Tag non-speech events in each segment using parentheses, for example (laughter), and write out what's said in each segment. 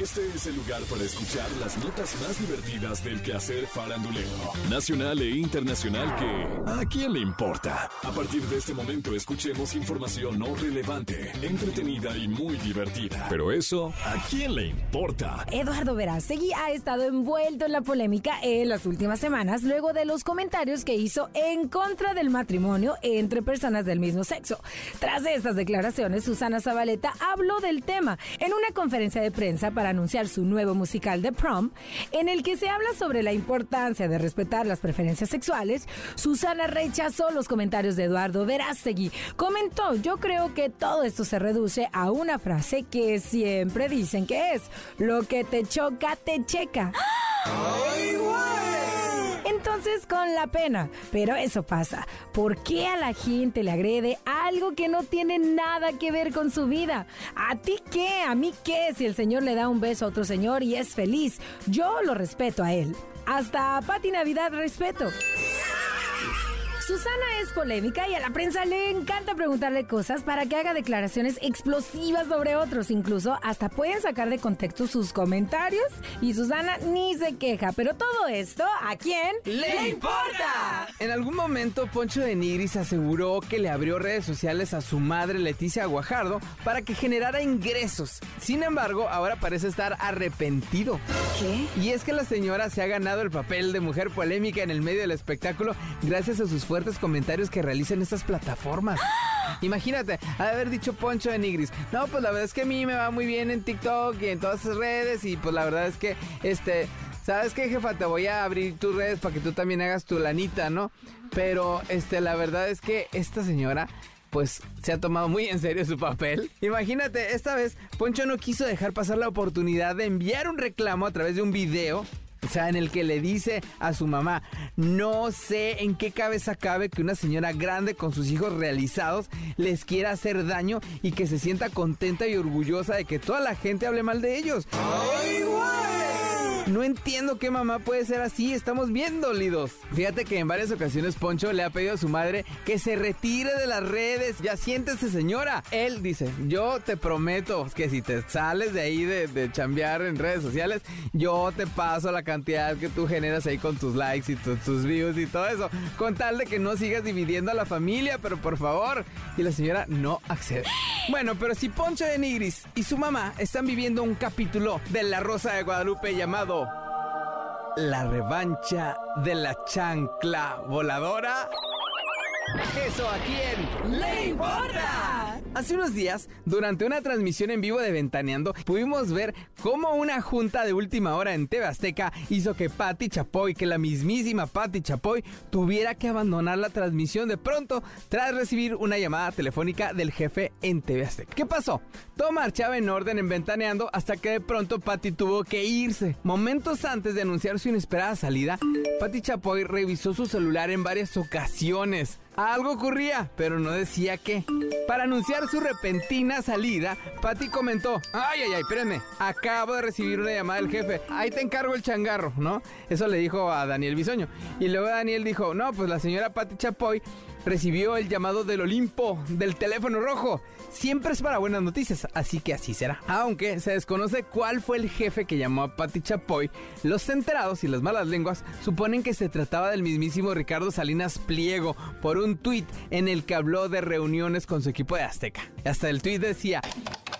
Este es el lugar para escuchar las notas más divertidas del quehacer farandulero, nacional e internacional que ¿a quién le importa? A partir de este momento escuchemos información no relevante, entretenida y muy divertida. Pero eso, ¿a quién le importa? Eduardo Verástegui ha estado envuelto en la polémica en las últimas semanas luego de los comentarios que hizo en contra del matrimonio entre personas del mismo sexo. Tras estas declaraciones, Susana Zabaleta habló del tema en una conferencia de prensa para anunciar su nuevo musical The Prom, en el que se habla sobre la importancia de respetar las preferencias sexuales, Susana rechazó los comentarios de Eduardo Verástegui. Comentó, yo creo que todo esto se reduce a una frase que siempre dicen que es, lo que te choca, te checa. Entonces con la pena, pero eso pasa. ¿Por qué a la gente le agrede algo que no tiene nada que ver con su vida? ¿A ti qué? ¿A mí qué? Si el señor le da un beso a otro señor y es feliz, yo lo respeto a él. Hasta Pati Navidad respeto. Susana es polémica y a la prensa le encanta preguntarle cosas para que haga declaraciones explosivas sobre otros. Incluso hasta pueden sacar de contexto sus comentarios y Susana ni se queja. Pero todo esto, ¿a quién le importa? En algún momento, Poncho de Nigris aseguró que le abrió redes sociales a su madre Leticia Guajardo para que generara ingresos. Sin embargo, ahora parece estar arrepentido. ¿Qué? Y es que la señora se ha ganado el papel de mujer polémica en el medio del espectáculo gracias a sus fuertes comentarios que realizan estas plataformas. (gasps) Imagínate, haber dicho Poncho de Nigris. No, pues la verdad es que a mí me va muy bien en TikTok y en todas esas redes. Y pues la verdad es que, este, ¿sabes qué, jefa? Te voy a abrir tus redes para que tú también hagas tu lanita, ¿no? Pero, este, la verdad es que esta señora pues se ha tomado muy en serio su papel. Imagínate, esta vez Poncho no quiso dejar pasar la oportunidad de enviar un reclamo a través de un video sea, en el que le dice a su mamá, no sé en qué cabeza cabe que una señora grande con sus hijos realizados les quiera hacer daño y que se sienta contenta y orgullosa de que toda la gente hable mal de ellos. ¡Ay, no entiendo qué mamá puede ser así, estamos bien dolidos. Fíjate que en varias ocasiones Poncho le ha pedido a su madre que se retire de las redes. Ya siéntese señora. Él dice, yo te prometo que si te sales de ahí de, de chambear en redes sociales, yo te paso la cantidad que tú generas ahí con tus likes y tus views y todo eso. Con tal de que no sigas dividiendo a la familia, pero por favor. Y la señora no accede. Bueno, pero si Poncho de Nigris y su mamá están viviendo un capítulo de La Rosa de Guadalupe llamado La revancha de la chancla voladora, ¿eso a quién le importa? Hace unos días, durante una transmisión en vivo de Ventaneando, pudimos ver cómo una junta de última hora en TV Azteca hizo que Patti Chapoy, que la mismísima Patti Chapoy, tuviera que abandonar la transmisión de pronto tras recibir una llamada telefónica del jefe en TV Azteca. ¿Qué pasó? Todo marchaba en orden en Ventaneando hasta que de pronto Patti tuvo que irse. Momentos antes de anunciar su inesperada salida, Patti Chapoy revisó su celular en varias ocasiones. Algo ocurría, pero no decía qué. Para anunciar su repentina salida, Patty comentó, ay, ay, ay, espérenme, acabo de recibir una llamada del jefe, ahí te encargo el changarro, ¿no? Eso le dijo a Daniel Bisoño. Y luego Daniel dijo, no, pues la señora Patty Chapoy recibió el llamado del Olimpo, del teléfono rojo. Siempre es para buenas noticias, así que así será. Aunque se desconoce cuál fue el jefe que llamó a Patti Chapoy, los enterados y las malas lenguas suponen que se trataba del mismísimo Ricardo Salinas Pliego por un tuit en el que habló de reuniones con su equipo de Azteca. Hasta el tuit decía,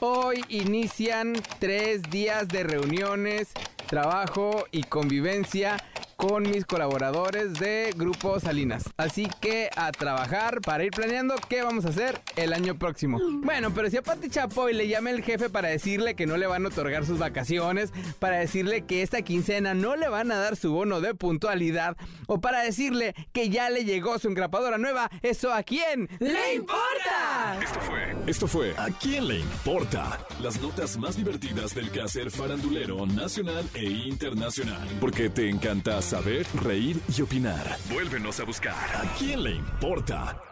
hoy inician tres días de reuniones, trabajo y convivencia con mis colaboradores de Grupo Salinas. Así que a trabajar para ir planeando qué vamos a hacer el año próximo. Bueno, pero si a Pati Chapoy le llama el jefe para decirle que no le van a otorgar sus vacaciones, para decirle que esta quincena no le van a dar su bono de puntualidad, o para decirle que ya le llegó su engrapadora nueva, ¿eso a quién le importa? Esto fue, esto fue ¿A quién le importa? Las notas más divertidas del quehacer farandulero nacional e internacional. Porque te encanta saber, reír y opinar. Vuélvenos a buscar. ¿A quién le importa?